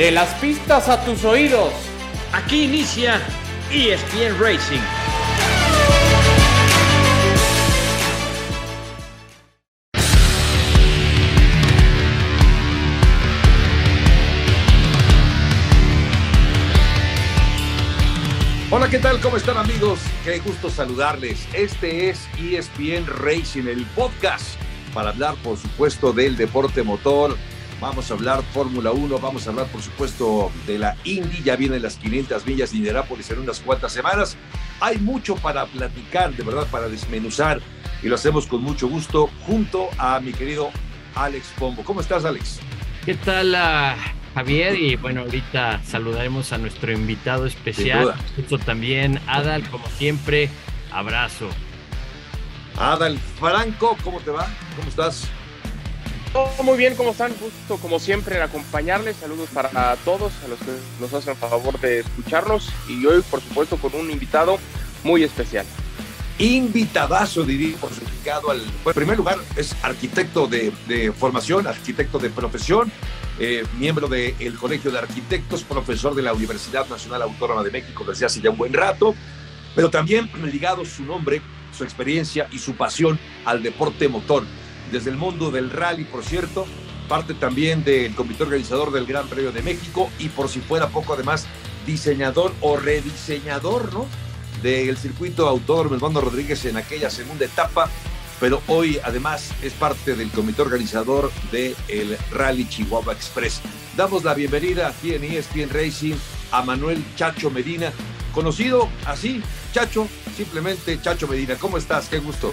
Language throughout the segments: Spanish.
De las pistas a tus oídos. Aquí inicia ESPN Racing. Hola, ¿qué tal? ¿Cómo están amigos? Qué gusto saludarles. Este es ESPN Racing, el podcast para hablar, por supuesto, del deporte motor. Vamos a hablar Fórmula 1, vamos a hablar, por supuesto, de la Indy. Ya vienen las 500 millas de Indianápolis en unas cuantas semanas. Hay mucho para platicar, de verdad, para desmenuzar. Y lo hacemos con mucho gusto junto a mi querido Alex Pombo. ¿Cómo estás, Alex? ¿Qué tal, uh, Javier? Y bueno, ahorita saludaremos a nuestro invitado especial. Justo también, Adal, como siempre, abrazo. Adal Franco, ¿cómo te va? ¿Cómo estás? Muy bien, ¿cómo están? Justo como siempre en acompañarles. Saludos para todos, a los que nos hacen favor de escucharnos. Y hoy, por supuesto, con un invitado muy especial. Invitadazo, diría, por su al. en primer lugar, es arquitecto de, de formación, arquitecto de profesión, eh, miembro del Colegio de Arquitectos, profesor de la Universidad Nacional Autónoma de México desde hace ya un buen rato, pero también ligado su nombre, su experiencia y su pasión al deporte motor. Desde el mundo del rally, por cierto, parte también del comité organizador del Gran Premio de México y por si fuera poco además, diseñador o rediseñador, ¿no? Del circuito autódromo Osvaldo Rodríguez en aquella segunda etapa pero hoy además es parte del comité organizador del el Rally Chihuahua Express. Damos la bienvenida aquí en ESPN Racing a Manuel Chacho Medina, conocido así, Chacho, simplemente Chacho Medina. ¿Cómo estás? Qué gusto.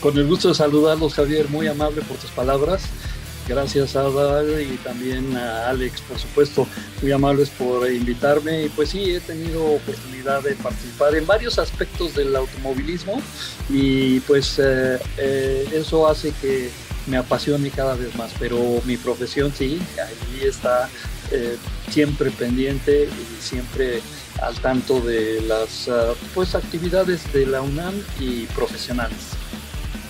Con el gusto de saludarlos, Javier, muy amable por tus palabras. Gracias a Adal y también a Alex, por supuesto, muy amables por invitarme. Y pues sí, he tenido oportunidad de participar en varios aspectos del automovilismo y pues eh, eh, eso hace que me apasione cada vez más. Pero mi profesión sí, ahí está eh, siempre pendiente y siempre al tanto de las pues actividades de la UNAM y profesionales.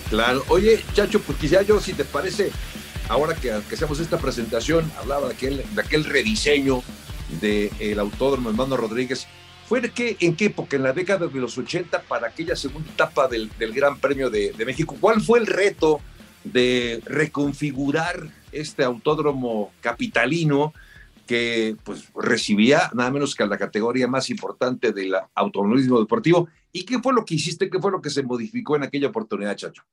Claro, oye Chacho, pues quizá yo si te parece ahora que, hacemos esta presentación, hablaba de aquel, de aquel rediseño del autódromo Hermano Rodríguez. ¿Fue de qué, en qué época? En la década de los 80 para aquella segunda etapa del, Gran Premio de, México. ¿Cuál fue el reto de reconfigurar este autódromo capitalino que pues, recibía nada menos que a la categoría más importante del automovilismo deportivo? ¿Y qué fue lo que hiciste? ¿Qué fue lo que se modificó en aquella oportunidad, Chacho?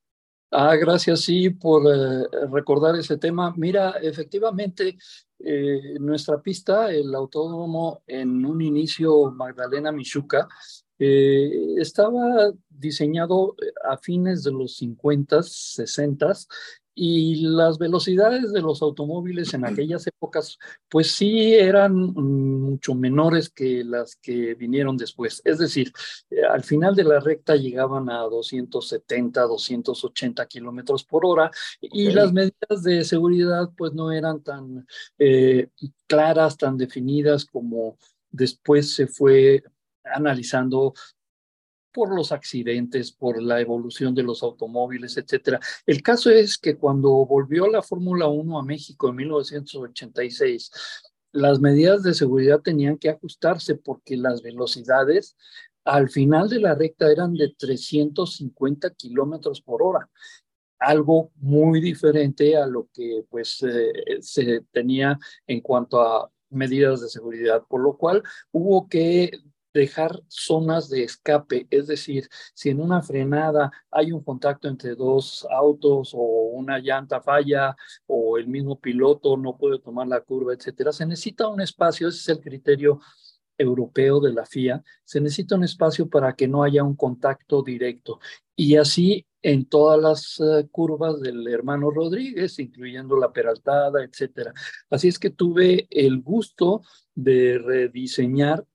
Ah, gracias, sí, por eh, recordar ese tema. Mira, efectivamente, eh, nuestra pista, el autódromo en un inicio Magdalena Michuca, eh, estaba diseñado a fines de los 50, 60 y las velocidades de los automóviles en aquellas épocas, pues sí eran mucho menores que las que vinieron después. Es decir, eh, al final de la recta llegaban a 270, 280 kilómetros por hora y las medidas de seguridad pues no eran tan eh, claras, tan definidas como después se fue analizando por los accidentes, por la evolución de los automóviles, etcétera. El caso es que cuando volvió la Fórmula 1 a México en 1986, las medidas de seguridad tenían que ajustarse porque las velocidades al final de la recta eran de 350 kilómetros por hora algo muy diferente a lo que pues eh, se tenía en cuanto a medidas de seguridad, por lo cual hubo que dejar zonas de escape, es decir, si en una frenada hay un contacto entre dos autos o una llanta falla o el mismo piloto no puede tomar la curva, etcétera, se necesita un espacio, ese es el criterio europeo de la FIA, se necesita un espacio para que no haya un contacto directo. Y así en todas las eh, curvas del hermano Rodríguez, incluyendo la peraltada, etcétera. Así es que tuve el gusto de rediseñar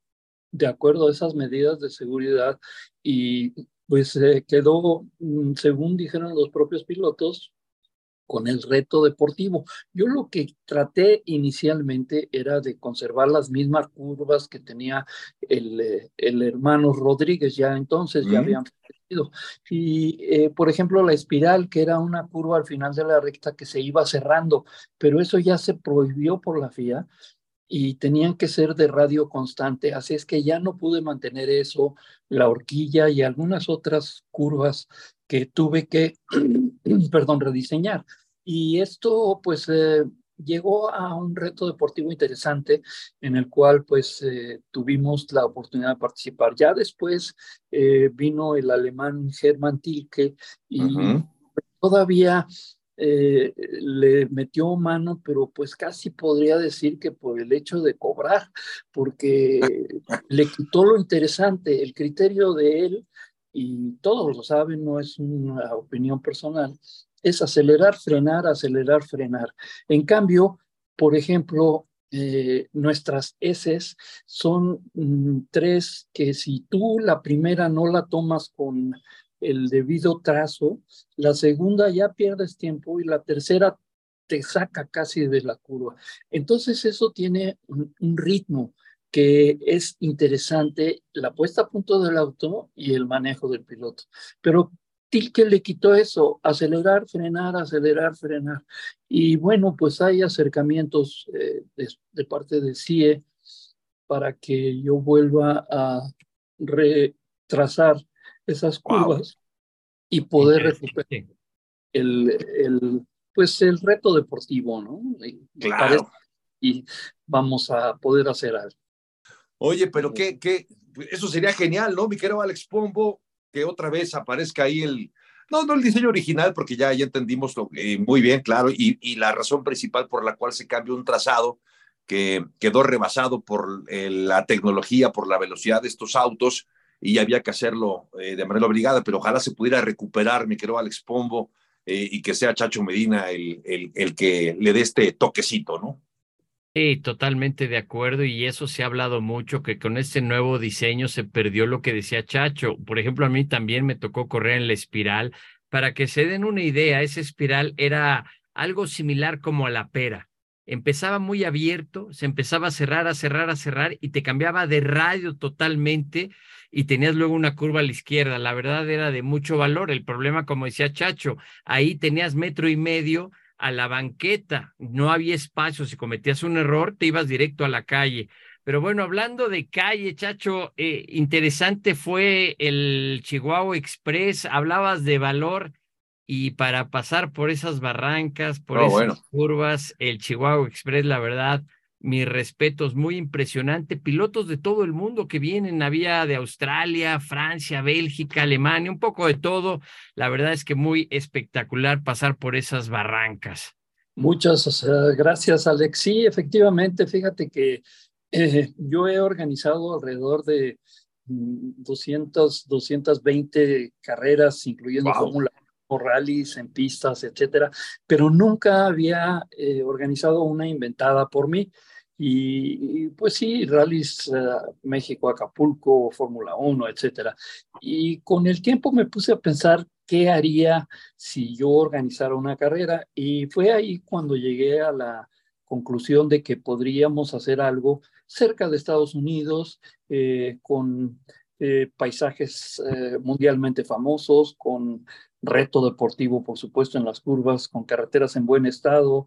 de acuerdo a esas medidas de seguridad y pues quedó, mm, según dijeron los propios pilotos, con el reto deportivo. Yo lo que traté inicialmente era de conservar las mismas curvas que tenía el, eh, el hermano Rodríguez, ya entonces ya habían fallecido. Y, eh, por ejemplo, la espiral, que era una curva al final de la recta que se iba cerrando, pero eso ya se prohibió por la FIA y tenían que ser de radio constante, así es que ya no pude mantener eso, la horquilla y algunas otras curvas que tuve que, perdón, rediseñar. Y esto pues eh, llegó a un reto deportivo interesante en el cual pues eh, tuvimos la oportunidad de participar. Ya después eh, vino el alemán Hermann Tilke y todavía eh, le metió mano, pero pues casi podría decir que por el hecho de cobrar, porque le quitó lo interesante, el criterio de él, y todos lo saben, no es una opinión personal, es acelerar, frenar, acelerar, frenar. En cambio, por ejemplo, eh, nuestras S son mm, tres que si tú la primera no la tomas con el debido trazo, la segunda ya pierdes tiempo y la tercera te saca casi de la curva. Entonces eso tiene un, ritmo que es interesante, la puesta a punto del auto y el manejo del piloto. Pero Tilke le quitó eso, acelerar, frenar, acelerar, frenar. Y bueno, pues hay acercamientos eh, de, parte de CIE para que yo vuelva a retrasar esas curvas y poder recuperar el, el, pues el reto deportivo, ¿no? claro. Y vamos a poder hacer algo. Oye, pero qué, qué, eso sería genial, ¿no? Mi querido Alex Pombo, que otra vez aparezca ahí el, no, no el diseño original, porque ya, ya entendimos lo, eh, muy bien, claro, y, y, la razón principal por la cual se cambió un trazado que quedó rebasado por eh, la tecnología, por la velocidad de estos autos, y había que hacerlo eh, de manera obligada, pero ojalá se pudiera recuperar, mi querido Alex Pombo, y que sea Chacho Medina el, el, el que le dé este toquecito, ¿no? Sí, totalmente de acuerdo y eso se ha hablado mucho, que con este nuevo diseño se perdió lo que decía Chacho. Por ejemplo, a mí también me tocó correr en la espiral. Para que se den una idea, esa espiral era algo similar como a la pera. Empezaba muy abierto, se empezaba a cerrar, a cerrar, a cerrar y te cambiaba de radio totalmente y tenías luego una curva a la izquierda. La verdad era de mucho valor. El problema, como decía Chacho, ahí tenías metro y medio a la banqueta, no había espacio, si cometías un error te ibas directo a la calle. Pero bueno, hablando de calle, Chacho, eh, interesante fue el Chihuahua Express, hablabas de valor y para pasar por esas barrancas, por oh, esas curvas, el Chihuahua Express, la verdad, mis respetos, muy impresionante. Pilotos de todo el mundo que vienen, había de Australia, Francia, Bélgica, Alemania, un poco de todo. La verdad es que muy espectacular pasar por esas barrancas. Muchas gracias, Alex. Sí, efectivamente, fíjate que eh, yo he organizado alrededor de 200, mm, 220 carreras, incluyendo Fórmula rallies en pistas, etcétera, pero nunca había eh, organizado una inventada por mí. Y, pues sí, rallies uh, México, Acapulco, Fórmula 1, etcétera. Y con el tiempo me puse a pensar qué haría si yo organizara una carrera y fue ahí cuando llegué a la conclusión de que podríamos hacer algo cerca de Estados Unidos eh, con eh, paisajes mundialmente famosos, con reto deportivo, por supuesto, en las curvas, con carreteras en buen estado,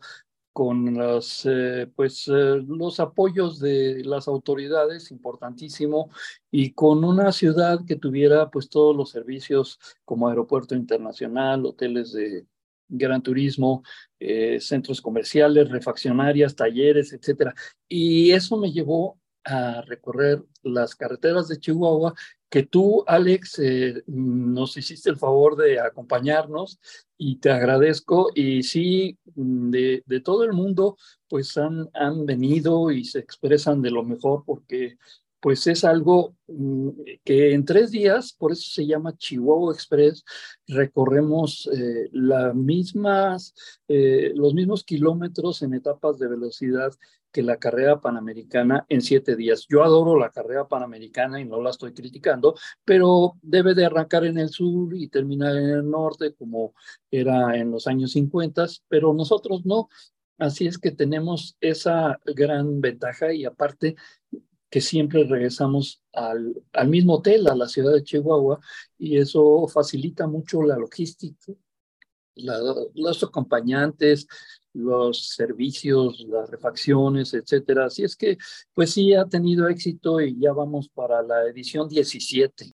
con las, eh, pues, eh, los apoyos de las autoridades, importantísimo, y con una ciudad que tuviera pues todos los servicios como aeropuerto internacional, hoteles de gran turismo, eh, centros comerciales, refaccionarias, talleres, etcétera. Y eso me llevó a recorrer las carreteras de Chihuahua, que tú, Alex, eh, nos hiciste el favor de acompañarnos y te agradezco. Y sí, de, de todo el mundo, pues han, han venido y se expresan de lo mejor porque pues es algo mm, que en tres días, por eso se llama Chihuahua Express, recorremos eh, mismas, eh, los mismos kilómetros en etapas de velocidad que la carrera panamericana en siete días. Yo adoro la carrera panamericana y no la estoy criticando, pero debe de arrancar en el sur y terminar en el norte como era en los años 50, pero nosotros no. Así es que tenemos esa gran ventaja y aparte que siempre regresamos al, al, mismo hotel, a la ciudad de Chihuahua, y eso facilita mucho la logística, la, los acompañantes, los servicios, las refacciones, etcétera. Así es que, pues sí, ha tenido éxito y ya vamos para la edición 17.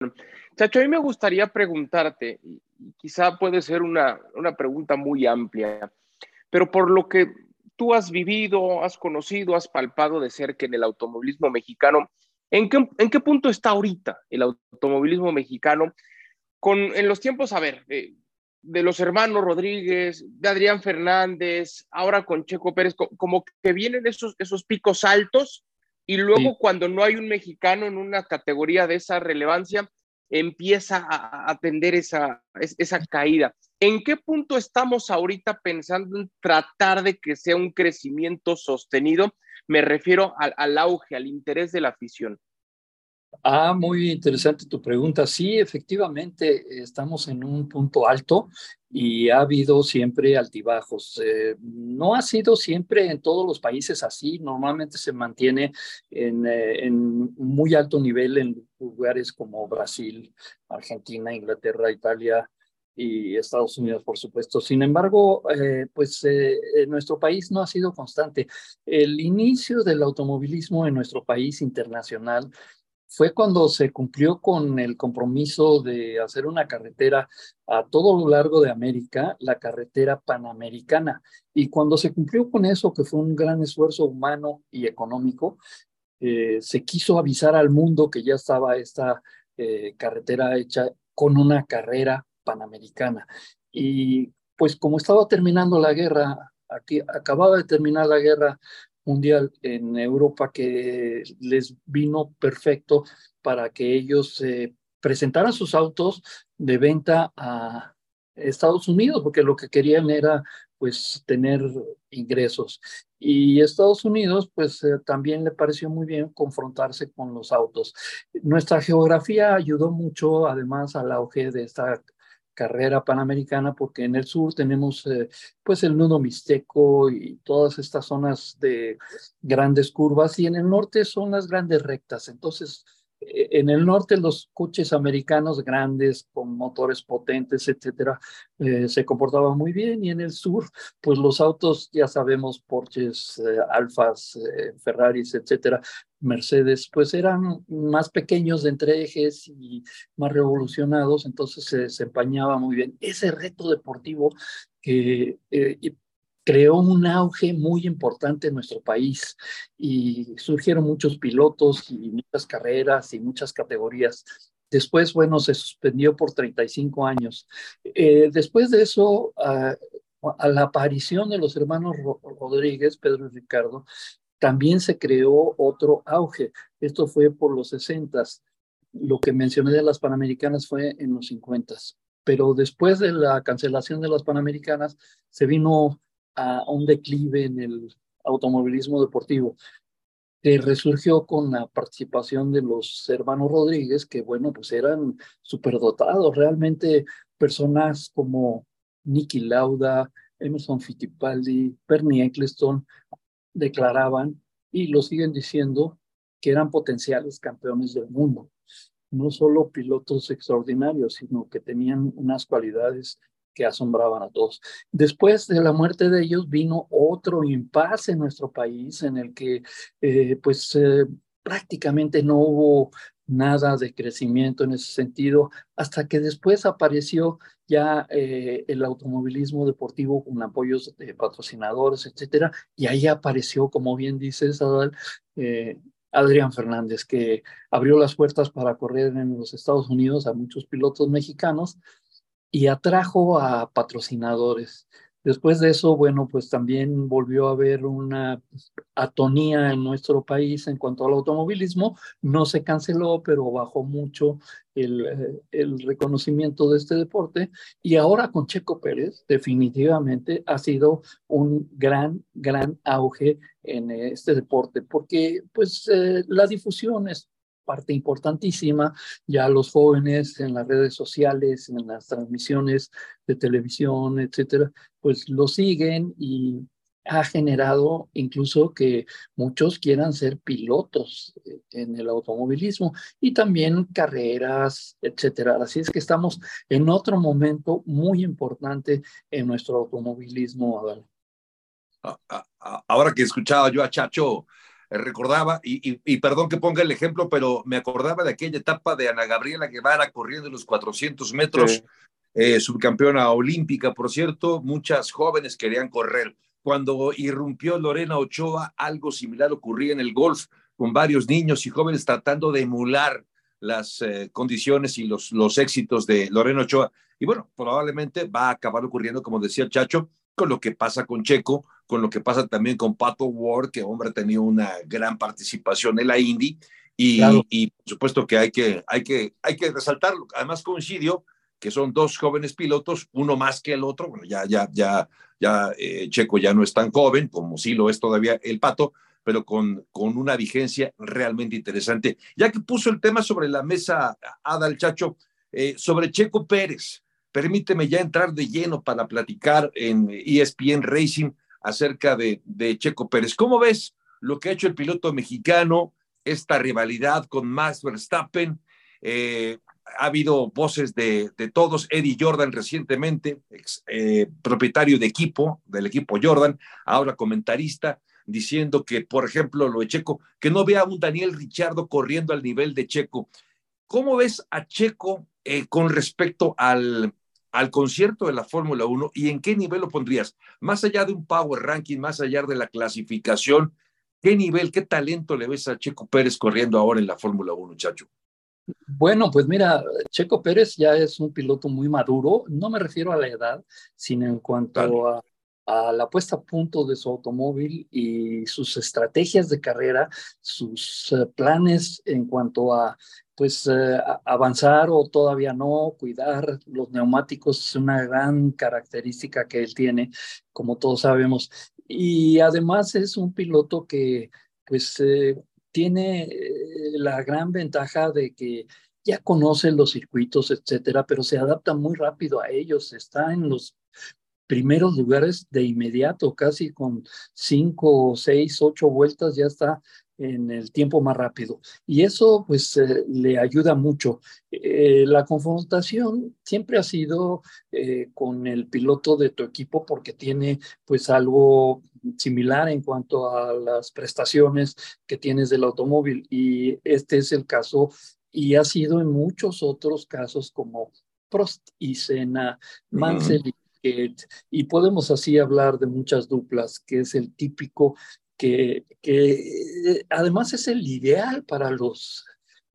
Chacho, a mí me gustaría preguntarte, y quizá puede ser una, una pregunta muy amplia, pero por lo que tú has vivido, has conocido, has palpado de cerca en el automovilismo mexicano, ¿en qué, en qué punto está ahorita el automovilismo mexicano? Con, en los tiempos, a ver, eh, de los hermanos Rodríguez, de Adrián Fernández, ahora con Checo Pérez, como que vienen esos, esos picos altos y luego cuando no hay un mexicano en una categoría de esa relevancia, empieza a, atender esa, esa caída. ¿En qué punto estamos ahorita pensando en tratar de que sea un crecimiento sostenido? Me refiero al, al auge, al interés de la afición. Ah, muy interesante tu pregunta. Sí, efectivamente, estamos en un punto alto y ha habido siempre altibajos. Eh, no ha sido siempre en todos los países así. Normalmente se mantiene en, eh, en, muy alto nivel en lugares como Brasil, Argentina, Inglaterra, Italia y Estados Unidos, por supuesto. Sin embargo, eh, pues en nuestro país no ha sido constante. El inicio del automovilismo en nuestro país internacional fue cuando se cumplió con el compromiso de hacer una carretera a todo lo largo de América, la carretera panamericana. Y cuando se cumplió con eso, que fue un gran esfuerzo humano y económico, eh, se quiso avisar al mundo que ya estaba esta eh, carretera hecha con una carrera panamericana. Y pues como estaba terminando la guerra, aquí acababa de terminar la guerra mundial en Europa que les vino perfecto para que ellos eh, presentaran sus autos de venta a Estados Unidos, porque lo que querían era pues tener ingresos. Y Estados Unidos pues eh, también le pareció muy bien confrontarse con los autos. Nuestra geografía ayudó mucho además al auge de esta carrera panamericana porque en el sur tenemos eh, pues el nudo mixteco y todas estas zonas de grandes curvas y en el norte son las grandes rectas. Entonces, en el norte los coches americanos grandes con motores potentes, etcétera, eh, se comportaban muy bien y en el sur, pues los autos, ya sabemos, Porsches, Alfas, Ferraris, etcétera, Mercedes, pues eran más pequeños de entre ejes y más revolucionados, entonces se desempeñaba muy bien. Ese reto deportivo que eh, creó un auge muy importante en nuestro país y surgieron muchos pilotos y muchas carreras y muchas categorías. Después, bueno, se suspendió por 35 años. Eh, después de eso, a la aparición de los hermanos Rodríguez, Pedro y Ricardo, también se creó otro auge. Esto fue por los 60. Lo que mencioné de las Panamericanas fue en los 50. Pero después de la cancelación de las Panamericanas, se vino a un declive en el automovilismo deportivo que resurgió con la participación de los hermanos Rodríguez, que bueno, pues eran superdotados, realmente personas como Nicky Lauda, Emerson Fittipaldi, Bernie Eccleston, declaraban y lo siguen diciendo que eran potenciales campeones del mundo. No solo pilotos extraordinarios, sino que tenían unas cualidades que asombraban a todos. Después de la muerte de ellos vino otro impasse en nuestro país en el que eh, pues eh, prácticamente no hubo nada de crecimiento en ese sentido, hasta que después apareció ya eh, el automovilismo deportivo con apoyos de patrocinadores, etcétera, y ahí apareció, como bien dices, Adal, eh, Adrián Fernández, que abrió las puertas para correr en los Estados Unidos a muchos pilotos mexicanos y atrajo a patrocinadores. Después de eso, bueno, pues también volvió a haber una atonía en nuestro país en cuanto al automovilismo. No se canceló, pero bajó mucho el, eh, reconocimiento de este deporte. Y ahora con Checo Pérez, definitivamente ha sido un gran, gran auge en este deporte, porque pues eh, la difusión es parte importantísima. Ya los jóvenes en las redes sociales, en las transmisiones de televisión, etcétera, pues lo siguen y ha generado incluso que muchos quieran ser pilotos en el automovilismo y también carreras, etcétera. Así es que estamos en otro momento muy importante en nuestro automovilismo, Adal. ahora que escuchaba yo a Chacho, eh, recordaba, y, perdón que ponga el ejemplo, pero me acordaba de aquella etapa de Ana Gabriela Guevara corriendo los 400 metros, eh, subcampeona olímpica, por cierto, muchas jóvenes querían correr. Cuando irrumpió Lorena Ochoa, algo similar ocurría en el golf, con varios niños y jóvenes tratando de emular las eh, condiciones y los, los éxitos de Lorena Ochoa. Y bueno, probablemente va a acabar ocurriendo, como decía el Chacho, con lo que pasa con Checo, con lo que pasa también con Pato Ward, que hombre ha tenido una gran participación en la Indy, y, y, por supuesto que hay que, hay que, hay que resaltarlo. Además coincidió que son dos jóvenes pilotos, uno más que el otro, bueno, ya, ya, ya, ya eh, Checo ya no es tan joven, como sí lo es todavía el Pato, pero con, con una vigencia realmente interesante. Ya que puso el tema sobre la mesa, Adal Chacho, eh, sobre Checo Pérez, permíteme ya entrar de lleno para platicar en ESPN Racing acerca de, de Checo Pérez. ¿Cómo ves lo que ha hecho el piloto mexicano, esta rivalidad con Max Verstappen? Eh, ha habido voces de, de, todos, Eddie Jordan recientemente, ex, eh, propietario de equipo, del equipo Jordan, ahora comentarista, diciendo que, por ejemplo, lo de Checo, que no vea a un Daniel Richardo corriendo al nivel de Checo. ¿Cómo ves a Checo eh, con respecto al, al concierto de la Fórmula 1 y en qué nivel lo pondrías? Más allá de un power ranking, más allá de la clasificación, ¿qué nivel, qué talento le ves a Checo Pérez corriendo ahora en la Fórmula 1, Chacho? Bueno, pues mira, Checo Pérez ya es un piloto muy maduro, no me refiero a la edad, sino en cuanto a, a, la puesta a punto de su automóvil y sus estrategias de carrera, sus uh, planes en cuanto a pues eh, avanzar o todavía no, cuidar los neumáticos es una gran característica que él tiene, como todos sabemos. Y además es un piloto que pues eh, tiene eh, la gran ventaja de que ya conoce los circuitos, etcétera, pero se adapta muy rápido a ellos, está en los primeros lugares de inmediato, casi con cinco, seis, ocho vueltas ya está en el tiempo más rápido. Y eso pues eh, le ayuda mucho. Eh, la confrontación siempre ha sido eh, con el piloto de tu equipo porque tiene pues algo similar en cuanto a las prestaciones que tienes del automóvil. Y este es el caso y ha sido en muchos otros casos como Prost y Senna, Mansell y y podemos así hablar de muchas duplas, que es el típico que, que además es el ideal para los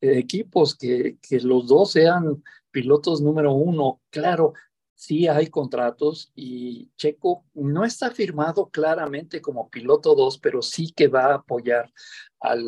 equipos, que, que los dos sean pilotos número uno. Claro, sí hay contratos y Checo no está firmado claramente como piloto dos, pero sí que va a apoyar al,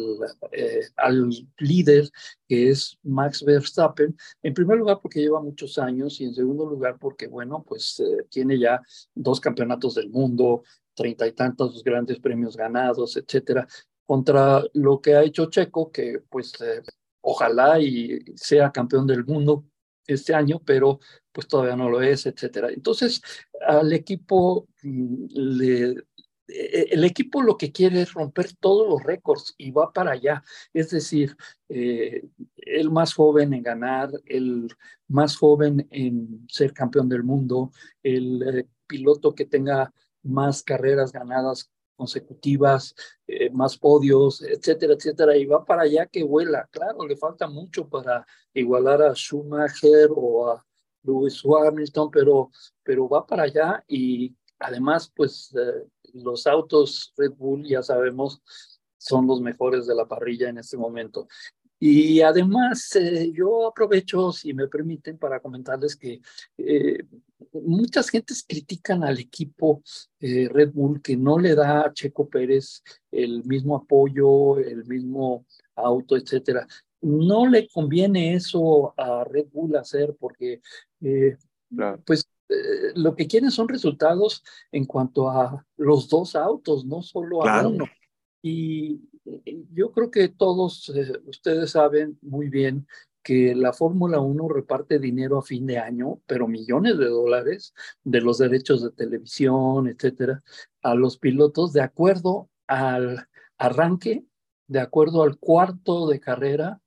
eh, al líder que es Max Verstappen. En primer lugar porque lleva muchos años y en segundo lugar porque, bueno, pues eh, tiene ya dos campeonatos del mundo, treinta y tantos grandes premios ganados, etcétera, contra lo que ha hecho Checo, que pues eh, ojalá y sea campeón del mundo este año, pero pues todavía no lo es, etcétera. Entonces, al equipo mm, le, eh, el equipo lo que quiere es romper todos los récords y va para allá. Es decir, eh, el más joven en ganar, el más joven en ser campeón del mundo, el piloto que tenga más carreras ganadas consecutivas, eh, más podios, etcétera, etcétera, y va para allá que vuela. Claro, le falta mucho para igualar a Schumacher o a Lewis Hamilton, pero, pero va para allá y además, pues eh, los autos Red Bull, ya sabemos, son los mejores de la parrilla en este momento. Y además, eh, yo aprovecho, si me permiten, para comentarles que eh, muchas gentes critican al equipo Red Bull que no le da a Checo Pérez el mismo apoyo, el mismo auto, etcétera. No le conviene eso a Red Bull hacer porque, pues, lo que quieren son resultados en cuanto a los dos autos, no solo a uno. Y yo creo que todos eh, ustedes saben muy bien que la Fórmula 1 reparte dinero a fin de año, pero millones de dólares de los derechos de televisión, etcétera, a los pilotos de acuerdo al arranque, de acuerdo al cuarto de carrera,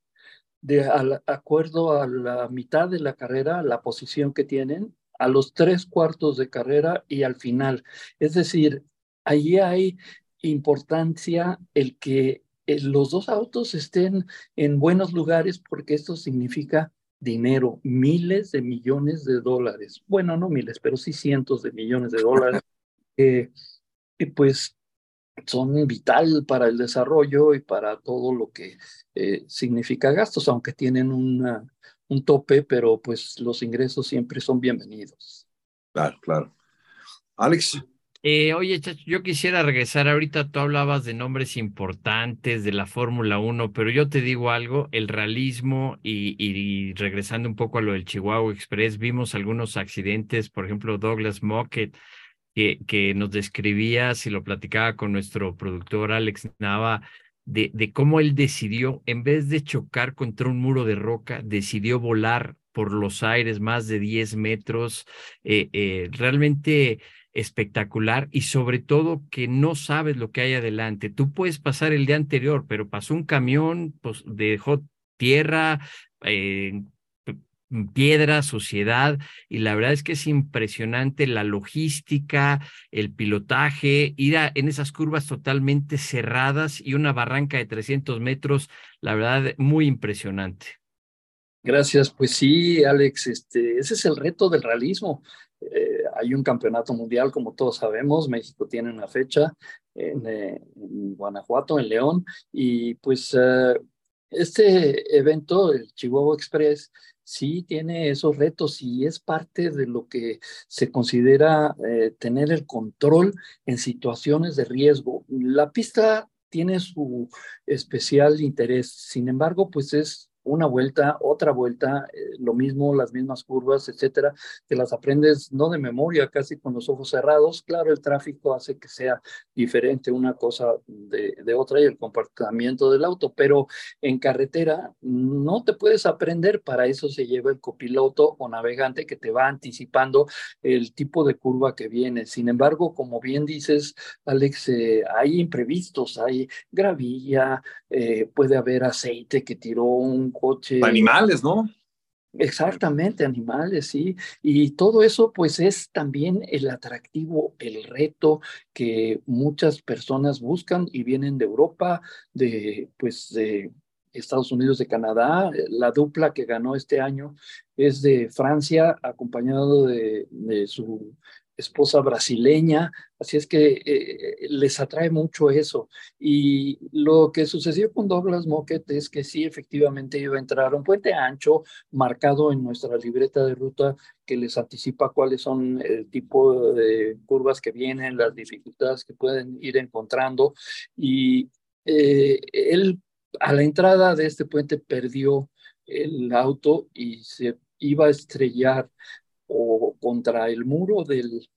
de acuerdo a la mitad de la carrera, la posición que tienen, a los tres cuartos de carrera y al final. Es decir, ahí hay importancia el que eh, los dos autos estén en buenos lugares porque esto significa dinero, miles de millones de dólares. Bueno, no miles, pero sí cientos de millones de dólares. Eh, y pues son vital para el desarrollo y para todo lo que eh, significa gastos, aunque tienen una, un tope, pero pues los ingresos siempre son bienvenidos. Claro, claro. Alex. Eh, oye, Chacho, yo quisiera regresar. Ahorita tú hablabas de nombres importantes de la Fórmula 1, pero yo te digo algo, el realismo y, y, regresando un poco a lo del Chihuahua Express, vimos algunos accidentes, por ejemplo, Douglas Mockett, que, nos describía, si lo platicaba con nuestro productor Alex Nava, de, de cómo él decidió, en vez de chocar contra un muro de roca, decidió volar por los aires más de 10 metros. Eh, eh, realmente espectacular y sobre todo que no sabes lo que hay adelante. Tú puedes pasar el día anterior, pero pasó un camión, pues dejó tierra, eh, piedra, suciedad, y la verdad es que es impresionante la logística, el pilotaje, ir en esas curvas totalmente cerradas y una barranca de 300 metros, la verdad, muy impresionante. Gracias, pues sí, Alex, este, ese es el reto del realismo. Eh, hay un campeonato mundial, como todos sabemos, México tiene una fecha en, eh, Guanajuato, en León, y pues eh, este evento, el Chihuahua Express, sí tiene esos retos y es parte de lo que se considera tener el control en situaciones de riesgo. La pista tiene su especial interés, sin embargo, pues es una vuelta, otra vuelta, eh, lo mismo, las mismas curvas, etcétera, te las aprendes no de memoria, casi con los ojos cerrados. Claro, el tráfico hace que sea diferente una cosa de, de otra y el comportamiento del auto, pero en carretera no te puedes aprender, para eso se lleva el copiloto o navegante que te va anticipando el tipo de curva que viene. Sin embargo, como bien dices, Alex, eh, hay imprevistos, hay gravilla, eh, puede haber aceite que tiró un coche. Animales, ¿no? Exactamente, animales, sí. Y todo eso, pues, es también el atractivo, el reto que muchas personas buscan y vienen de Europa, de, pues, de Estados Unidos, de Canadá. La dupla que ganó este año es de Francia, acompañado de, de su esposa brasileña, así es que eh, les atrae mucho eso. Y lo que sucedió con Douglas Moquet es que sí, efectivamente iba a entrar un puente ancho marcado en nuestra libreta de ruta que les anticipa cuáles son el tipo de curvas que vienen, las dificultades que pueden ir encontrando. Y eh, él a la entrada de este puente perdió el auto y se iba a estrellar o contra el muro del,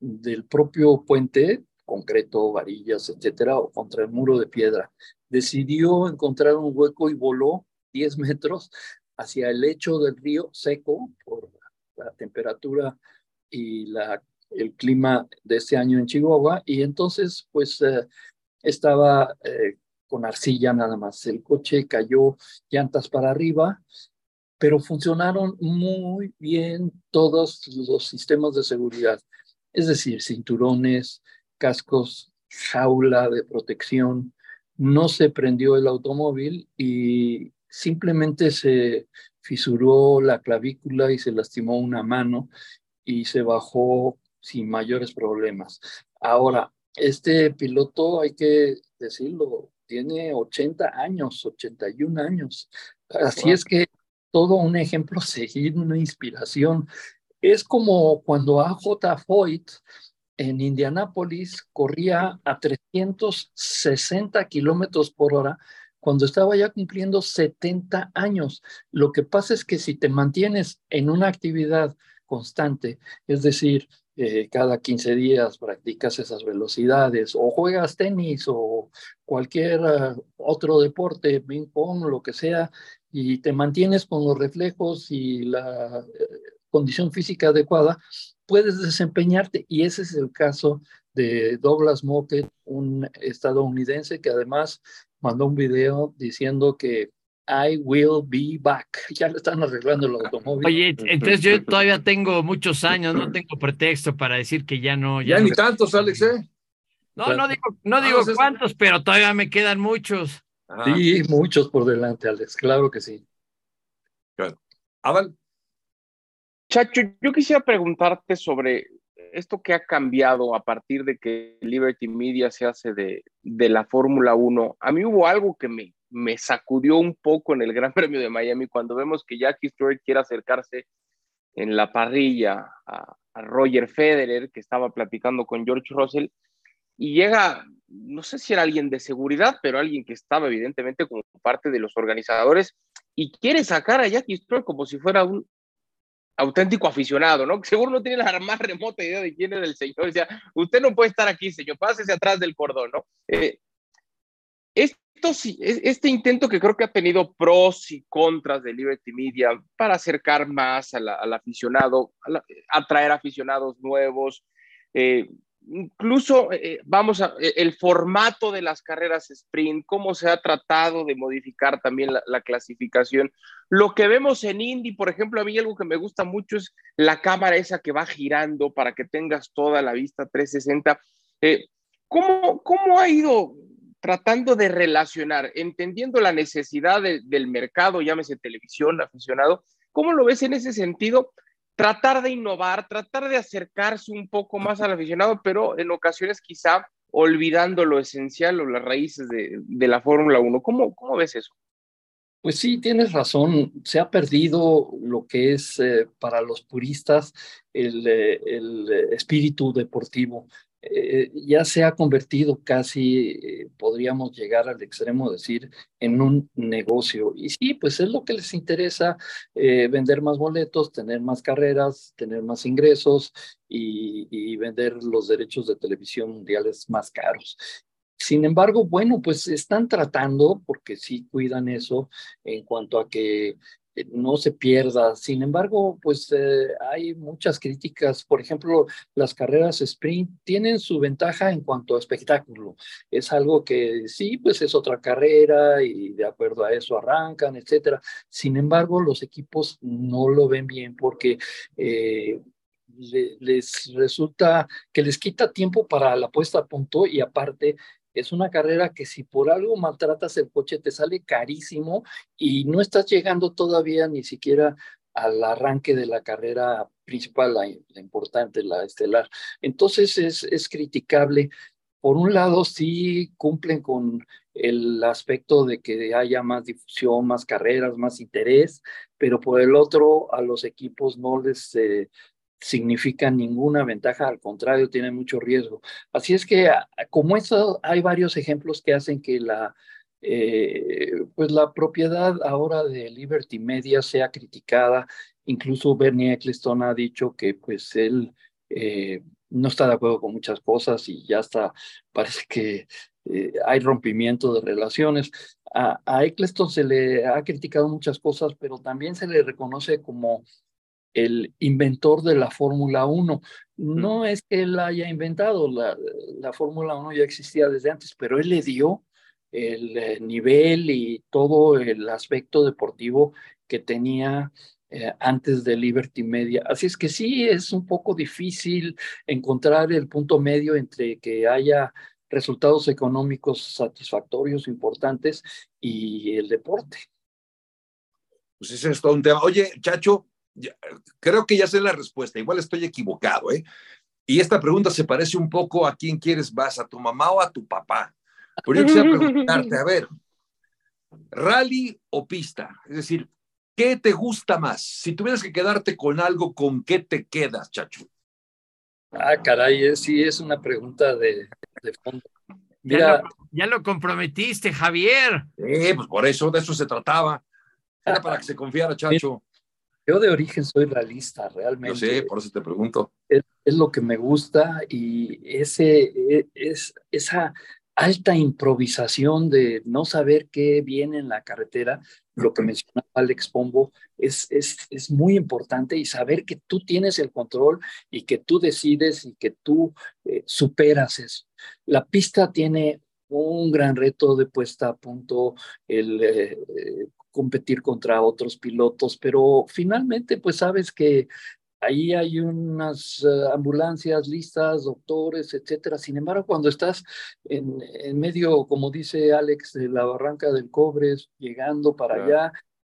del propio puente, concreto, varillas, etcétera, o contra el muro de piedra. Decidió encontrar un hueco y voló 10 metros hacia el lecho del río seco por la temperatura y la, el clima de este año en Chihuahua, y entonces pues eh, estaba eh, con arcilla nada más. El coche cayó llantas para arriba pero funcionaron muy bien todos los sistemas de seguridad, es decir, cinturones, cascos, jaula de protección. No se prendió el automóvil y simplemente se fisuró la clavícula y se lastimó una mano y se bajó sin mayores problemas. Ahora, este piloto, hay que decirlo, tiene 80 años, 81 años. Así es que todo un ejemplo seguir, una inspiración. Es como cuando AJ Foyt en Indianápolis corría a 360 kilómetros por hora cuando estaba ya cumpliendo 70 años. Lo que pasa es que si te mantienes en una actividad constante, es decir, eh, cada 15 días practicas esas velocidades o juegas tenis o cualquier uh, otro deporte, ping pong, lo que sea, y te mantienes con los reflejos y la eh, condición física adecuada, puedes desempeñarte. Y ese es el caso de Douglas Mockett, un estadounidense que además mandó un video diciendo que I will be back. Ya le están arreglando el automóvil. Oye, entonces yo todavía tengo muchos años, no tengo pretexto para decir que ya no. Ya, ni tantos, Alex, ¿eh? No, no digo, no digo cuántos, pero todavía me quedan muchos. Sí, muchos por delante, Alex, claro que sí. Claro. Adal. Chacho, yo quisiera preguntarte sobre esto que ha cambiado a partir de que Liberty Media se hace de, de la Fórmula 1. A mí hubo algo que me, me sacudió un poco en el Gran Premio de Miami cuando vemos que Jackie Stewart quiere acercarse en la parrilla a, a Roger Federer, que estaba platicando con George Russell, y llega, no sé si era alguien de seguridad, pero alguien que estaba evidentemente como parte de los organizadores y quiere sacar a Jackie Stewart como si fuera un auténtico aficionado, ¿no? Seguro no tiene la más remota idea de quién era el señor. Decía, usted no puede estar aquí, señor, pásese atrás del cordón, ¿no? Eh, esto sí, este intento que creo que ha tenido pros y contras de Liberty Media para acercar más al aficionado, atraer aficionados nuevos, eh, incluso eh, vamos a eh, el formato de las carreras sprint, cómo se ha tratado de modificar también la, clasificación. Lo que vemos en Indy, por ejemplo, a mí algo que me gusta mucho es la cámara esa que va girando para que tengas toda la vista 360. Eh, ¿cómo, ¿Cómo ha ido tratando de relacionar, entendiendo la necesidad del mercado, llámese televisión, aficionado? ¿Cómo lo ves en ese sentido? Tratar de innovar, tratar de acercarse un poco más al aficionado, pero en ocasiones quizá olvidando lo esencial o las raíces de, la Fórmula 1. ¿Cómo, ¿Cómo ves eso? Pues sí, tienes razón. Se ha perdido lo que es eh, para los puristas el, eh, el espíritu deportivo. Eh, ya se ha convertido casi, eh, podríamos llegar al extremo de decir, en un negocio. Y sí, pues es lo que les interesa, eh, vender más boletos, tener más carreras, tener más ingresos y, y vender los derechos de televisión mundiales más caros. Sin embargo, bueno, pues están tratando, porque sí cuidan eso, en cuanto a que no se pierda. Sin embargo, pues eh, hay muchas críticas. Por ejemplo, las carreras sprint tienen su ventaja en cuanto a espectáculo. Es algo que sí, pues es otra carrera y de acuerdo a eso arrancan, etcétera. Sin embargo, los equipos no lo ven bien porque eh, les resulta que les quita tiempo para la puesta a punto y aparte es una carrera que si por algo maltratas el coche te sale carísimo y no estás llegando todavía ni siquiera al arranque de la carrera principal, la, importante, la estelar. Entonces es, es criticable. Por un lado, sí cumplen con el aspecto de que haya más difusión, más carreras, más interés, pero por el otro, a los equipos no les, eh, significa ninguna ventaja, al contrario, tiene mucho riesgo. Así es que, ah, como eso, hay varios ejemplos que hacen que la, eh, pues la propiedad ahora de Liberty Media sea criticada. Incluso Bernie Eccleston ha dicho que pues él eh, no está de acuerdo con muchas cosas y ya está, parece que eh, hay rompimiento de relaciones. A, a Eccleston se le ha criticado muchas cosas, pero también se le reconoce como el inventor de la Fórmula 1. No es que él haya inventado, la, la Fórmula 1 ya existía desde antes, pero él le dio el eh, nivel y todo el aspecto deportivo que tenía eh, antes de Liberty Media. Así es que sí, es un poco difícil encontrar el punto medio entre que haya resultados económicos satisfactorios, importantes, y el deporte. Pues ese es todo un tema. Oye, Chacho, creo que ya sé la respuesta, igual estoy equivocado, ¿eh? Y esta pregunta se parece un poco a quién quieres más, a tu mamá o a tu papá. Pero yo quisiera preguntarte, a ver, rally o pista, es decir, ¿qué te gusta más? Si tuvieras que quedarte con algo, ¿con qué te quedas, chacho? Ah, caray, sí, es una pregunta de, fondo. Mira, ya lo, comprometiste, Javier. Eh, pues por eso, de eso se trataba. Era para que se confiara, chacho. Yo de origen soy realista, realmente. Yo sé, por eso te pregunto. Es, lo que me gusta y ese, e, es, esa alta improvisación de no saber qué viene en la carretera, lo que mencionaba Alex Pombo, es, es, es, muy importante y saber que tú tienes el control y que tú decides y que tú eh, superas eso. La pista tiene un gran reto de puesta a punto, el eh, competir contra otros pilotos, pero finalmente pues sabes que Ahí hay unas eh, ambulancias listas, doctores, etcétera. Sin embargo, cuando estás en, en, medio, como dice Alex, de la barranca del cobre, llegando para allá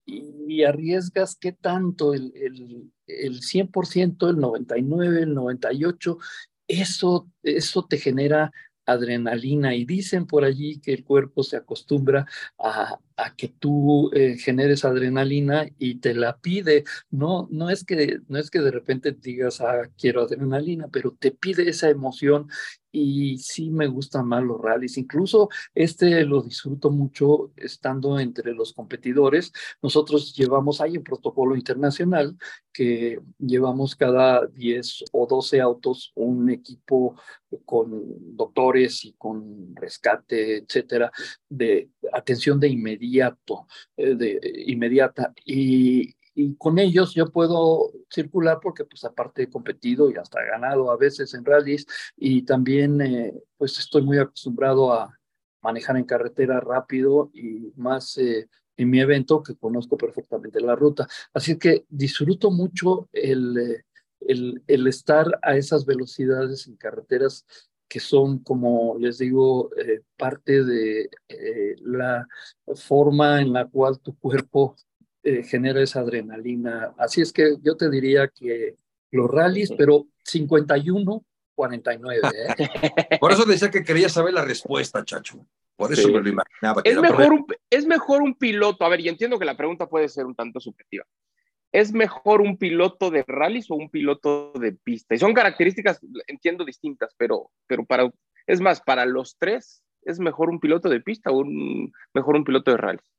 y, arriesgas qué tanto el, el, el 100%, el 99, el 98, eso, eso te genera adrenalina y dicen por allí que el cuerpo se acostumbra a, a que tú eh, generes adrenalina y te la pide. No, no, es que, no es que de repente digas, ah, quiero adrenalina, pero te pide esa emoción y sí me gustan más los rallies. Incluso este lo disfruto mucho estando entre los competidores. Nosotros llevamos, hay un protocolo internacional que llevamos cada 10 o 12 autos un equipo con doctores y con rescate, etcétera, de atención de inmediato, eh, de inmediata. Y, y con ellos yo puedo circular porque pues aparte he competido y hasta ganado a veces en rallies y también eh, pues estoy muy acostumbrado a manejar en carretera rápido y más eh, en mi evento que conozco perfectamente la ruta. Así que disfruto mucho el, eh, el, el estar a esas velocidades en carreteras que son, como les digo, parte de la forma en la cual tu cuerpo eh, genera esa adrenalina. Así es que yo te diría que los rallies, pero 51, 49. ¿eh? Por eso decía que quería saber la respuesta, Chacho. Por eso me lo imaginaba. es, mejor un, es mejor un piloto, a ver, y entiendo que la pregunta puede ser un tanto subjetiva. ¿Es mejor un piloto de rallies o un piloto de pista? Y son características, entiendo, distintas, pero, pero para, es más, para los tres, ¿es mejor un piloto de pista o un, mejor un piloto de rallies?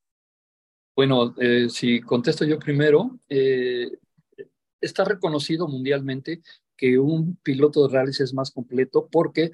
Bueno, eh, si contesto yo primero, eh, está reconocido mundialmente que un piloto de rallies es más completo porque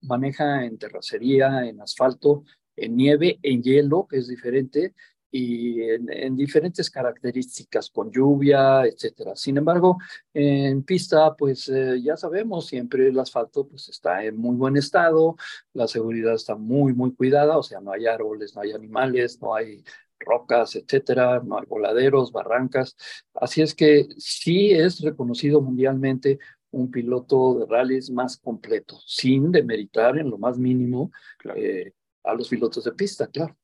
maneja en terracería, en asfalto, en nieve, en hielo, que es diferente, y en, diferentes características, con lluvia, etcétera. Sin embargo, en pista, pues eh, ya sabemos, siempre el asfalto pues está en muy buen estado, la seguridad está muy, muy cuidada, o sea, no hay árboles, no hay animales, no hay rocas, etcétera, no hay voladeros, barrancas. Así es que sí es reconocido mundialmente un piloto de rallies más completo, sin demeritar en lo más mínimo eh, a los pilotos de pista, claro.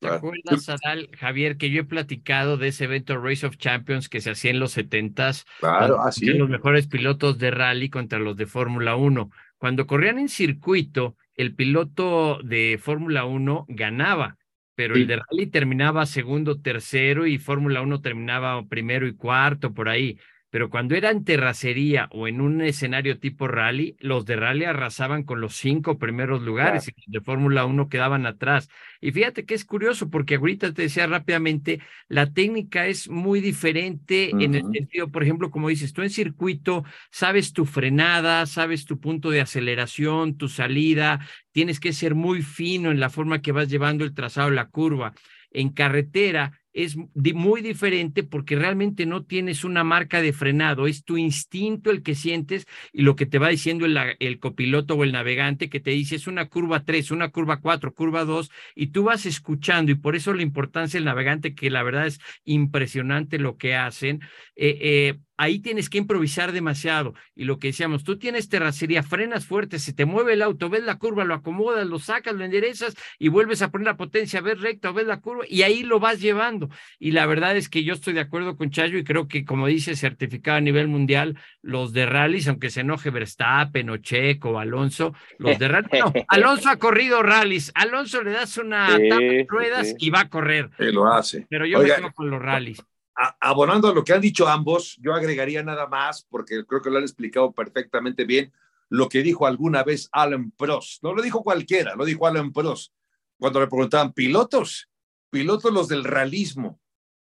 ¿Te acuerdas, Adal, Javier, que yo he platicado de ese evento Race of Champions que se hacía en los setentas? Claro, así. Los mejores pilotos de rally contra los de Fórmula 1. Cuando corrían en circuito, el piloto de Fórmula 1 ganaba pero el de rally terminaba segundo, tercero y Fórmula 1 terminaba primero y cuarto, por ahí. Pero cuando era en terracería o en un escenario tipo rally, los de rally arrasaban con los cinco primeros lugares y los de Fórmula 1 quedaban atrás. Y fíjate que es curioso porque ahorita te decía rápidamente, la técnica es muy diferente en el sentido, por ejemplo, como dices, tú en circuito sabes tu frenada, sabes tu punto de aceleración, tu salida, tienes que ser muy fino en la forma que vas llevando el trazado, la curva. En carretera, es muy diferente porque realmente no tienes una marca de frenado, es tu instinto el que sientes y lo que te va diciendo el, copiloto o el navegante que te dice es una curva 3, una curva 4, curva 2 y tú vas escuchando y por eso la importancia del navegante que la verdad es impresionante lo que hacen. Eh, eh, ahí tienes que improvisar demasiado. Y lo que decíamos, tú tienes terracería, frenas fuertes, se te mueve el auto, ves la curva, lo acomodas, lo sacas, lo enderezas y vuelves a poner la potencia, ves recto, ves la curva y ahí lo vas llevando. Y la verdad es que yo estoy de acuerdo con Chayo y creo que, como dice, certificado a nivel mundial, los de rallies, aunque se enoje Verstappen o Checo o Alonso, los de rallies, no, Alonso ha corrido rallies, Alonso le das una tapa de ruedas y va a correr. lo hace. Pero yo me quedo con los rallies abonando a lo que han dicho ambos, yo agregaría nada más, porque creo que lo han explicado perfectamente bien, lo que dijo alguna vez Alan Prost. No lo dijo cualquiera, lo dijo Alan Prost. Cuando le preguntaban, pilotos, pilotos los del realismo.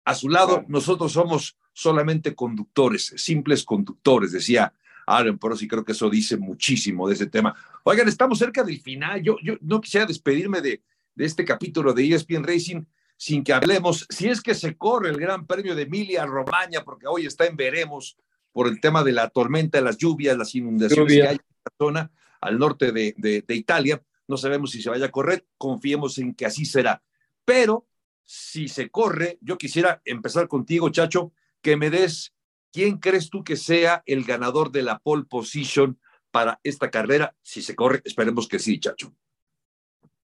A su lado, nosotros somos solamente conductores, simples conductores, decía Alan Prost, y creo que eso dice muchísimo de ese tema. Oigan, estamos cerca del final. Yo, yo no quisiera despedirme de, de este capítulo de ESPN Racing sin que hablemos, si es que se corre el Gran Premio de Emilia Romagna, porque hoy está en veremos por el tema de la tormenta, las lluvias, las inundaciones que hay en la zona al norte de, de, Italia. No sabemos si se vaya a correr, confiemos en que así será. Pero si se corre, yo quisiera empezar contigo, Chacho, que me des ¿quién crees tú que sea el ganador de la pole position para esta carrera? Si se corre, esperemos que sí, Chacho.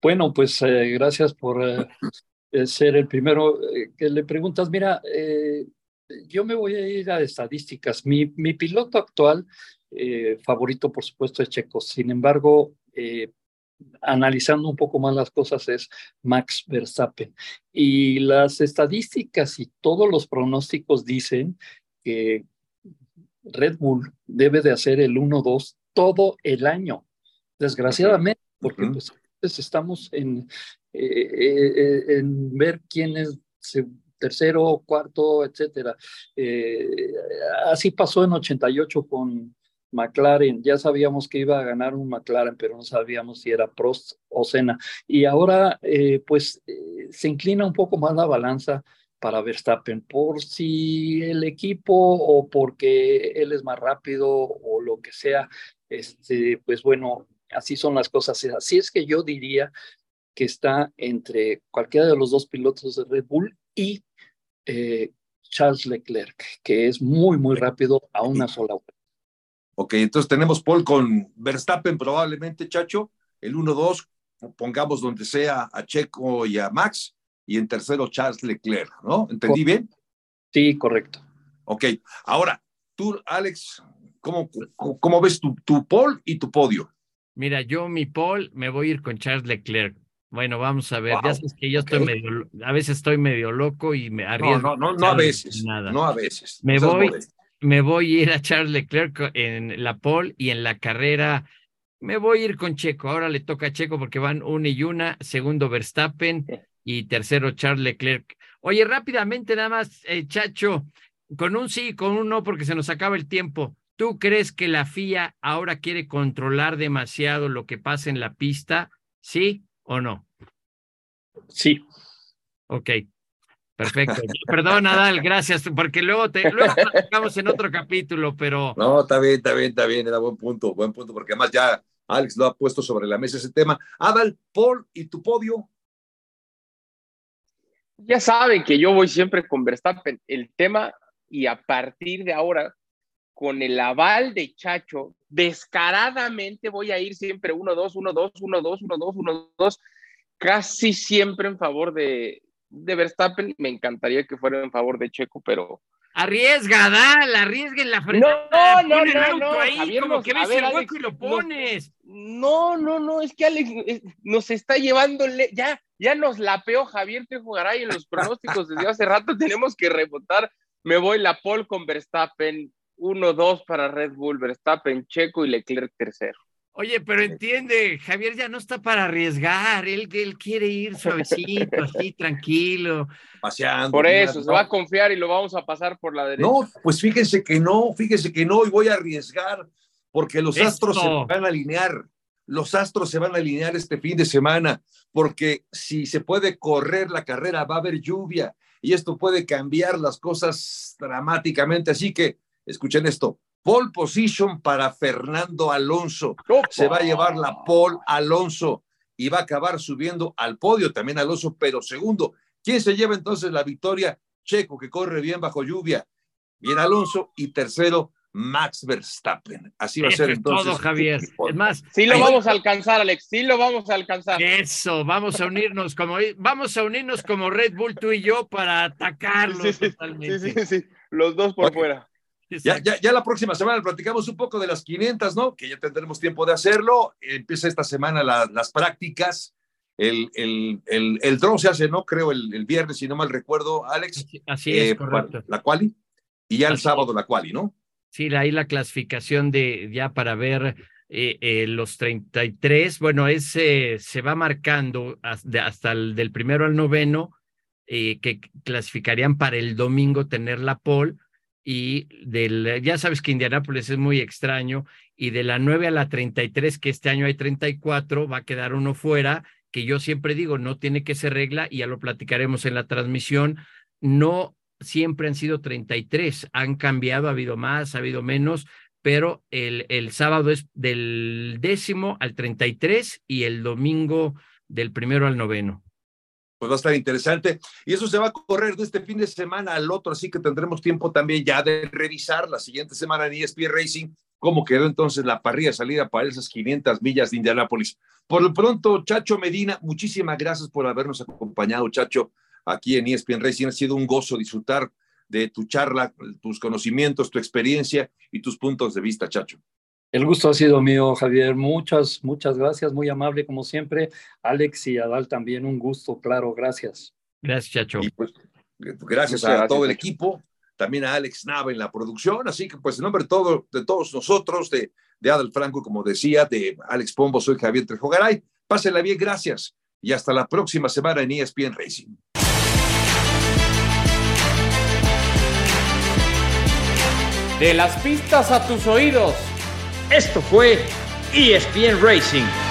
Bueno, pues eh, gracias por eh, ser el primero que le preguntas. Mira, yo me voy a ir a estadísticas. Mi, mi piloto actual, favorito por supuesto, es Checo. Sin embargo, analizando un poco más las cosas es Max Verstappen. Y las estadísticas y todos los pronósticos dicen que Red Bull debe de hacer el 1-2 todo el año, desgraciadamente, porque pues, estamos en, eh, eh, en ver quién es tercero, cuarto, etcétera. Eh, así pasó en 88 con McLaren, ya sabíamos que iba a ganar un McLaren, pero no sabíamos si era Prost o Senna. Y ahora, pues, se inclina un poco más la balanza para Verstappen, por si el equipo o porque él es más rápido o lo que sea, este, pues bueno, así son las cosas. Así es que yo diría que está entre cualquiera de los dos pilotos de Red Bull y eh, Charles Leclerc, que es muy, muy rápido a una sola vuelta. Ok, entonces tenemos Paul con Verstappen probablemente, Chacho, el 1-2, pongamos donde sea a Checo y a Max, y en tercero Charles Leclerc, ¿no? ¿Entendí bien? Sí, correcto. Ok, ahora, tú, Alex, ¿cómo, cómo ves tu, tu Paul y tu podio? Mira, yo mi Paul me voy a ir con Charles Leclerc. Bueno, vamos a ver. Ya sabes que yo estoy medio, a veces estoy medio loco y me arriesgo. No, no, no, no a veces. Nada. No a veces. Me voy, me voy a ir a Charles Leclerc en la pole y en la carrera me voy a ir con Checo. Ahora le toca a Checo porque van una y una, segundo Verstappen y tercero Charles Leclerc. Oye, rápidamente nada más, eh, Chacho, con un sí, con un no, porque se nos acaba el tiempo. ¿Tú crees que la FIA ahora quiere controlar demasiado lo que pasa en la pista? ¿Sí o no? Sí. Ok. Perfecto. Perdón, Adal, gracias, porque luego te luego platicamos en otro capítulo, pero. No, está bien, está bien, está bien, era buen punto, buen punto, porque además ya Alex lo ha puesto sobre la mesa ese tema. Adal, Paul y tu podio. Ya saben que yo voy siempre con Verstappen. El tema, y a partir de ahora, con el aval de Chacho, descaradamente voy a ir siempre 1-2, 1-2, 1-2, 1-2, 1-2, casi siempre en favor de, de Verstappen, me encantaría que fuera en favor de Checo, pero. Arriesga, Dal, arriesga en la frente. No, no, no, no, ahí, como que ves el hueco y lo pones. No, no, no, es que Alex eh, nos está llevando, ya, ya nos lapeó Javier Tejugaray en los pronósticos desde hace rato, tenemos que rebotar. Me voy la pole con Verstappen, 1-2 para Red Bull, Verstappen, Checo y Leclerc tercero. Oye, pero entiende, Javier ya no está para arriesgar, él, él quiere ir suavecito, así, tranquilo. Paseando. Por eso, se va a confiar y lo vamos a pasar por la derecha. No, pues fíjense que no, fíjense que no, y voy a arriesgar, porque los astros se van a alinear, los astros se van a alinear este fin de semana, porque si se puede correr la carrera, va a haber lluvia, y esto puede cambiar las cosas dramáticamente, así que escuchen esto, Pole position para Fernando Alonso. Se va a llevar la pole Alonso y va a acabar subiendo al podio también Alonso, pero segundo. ¿Quién se lleva entonces la victoria? Checo, que corre bien bajo lluvia. Bien Alonso. Y tercero, Max Verstappen. Así va a ser entonces. Todo, Javier. Es más, sí lo vamos a alcanzar, Alex. Sí lo vamos a alcanzar. Eso, vamos a unirnos como vamos a unirnos como Red Bull tú y yo para atacarlo sí, totalmente. Sí, sí, sí. Los dos por fuera. Ya, ya, la próxima semana platicamos un poco de las 500, ¿no? Que ya tendremos tiempo de hacerlo. Empieza esta semana las prácticas. El, el, el, el, draw se hace, ¿no? Creo el, viernes, si no mal recuerdo, Alex. Así es, eh, correcto. La quali. Y ya el sábado la quali, ¿no? Sí, ahí la clasificación de ya para ver eh, eh, los 33. Bueno, ese se va marcando hasta, hasta el del primero al noveno, que clasificarían para el domingo tener la pole y del, ya sabes que Indianápolis es muy extraño, y de la 9 a la 33, que este año hay 34, va a quedar uno fuera, que yo siempre digo, no tiene que ser regla, y ya lo platicaremos en la transmisión, no siempre han sido 33, han cambiado, ha habido más, ha habido menos, pero el, el sábado es del décimo al 33 y el domingo del primero al noveno. Pues va a estar interesante. Y eso se va a correr de este fin de semana al otro, así que tendremos tiempo también ya de revisar la siguiente semana en ESPN Racing cómo quedó entonces la parrilla salida para esas 500 millas de Indianápolis. Por lo pronto, Chacho Medina, muchísimas gracias por habernos acompañado, Chacho, aquí en ESPN Racing. Ha sido un gozo disfrutar de tu charla, tus conocimientos, tu experiencia y tus puntos de vista, Chacho. El gusto ha sido mío, Javier. Muchas, muchas gracias. Muy amable como siempre. Alex y Adal también un gusto, claro. Gracias. Gracias, Chacho. Pues, gracias a todo el equipo, también a Alex Nava en la producción. Así que, pues, en nombre de, todo, de todos nosotros, de, de Adal Franco, como decía, de Alex Pombo, soy Javier Trejogaray. Pásenla bien, gracias. Y hasta la próxima semana en ESPN Racing. De las pistas a tus oídos esto fue ESPN Racing.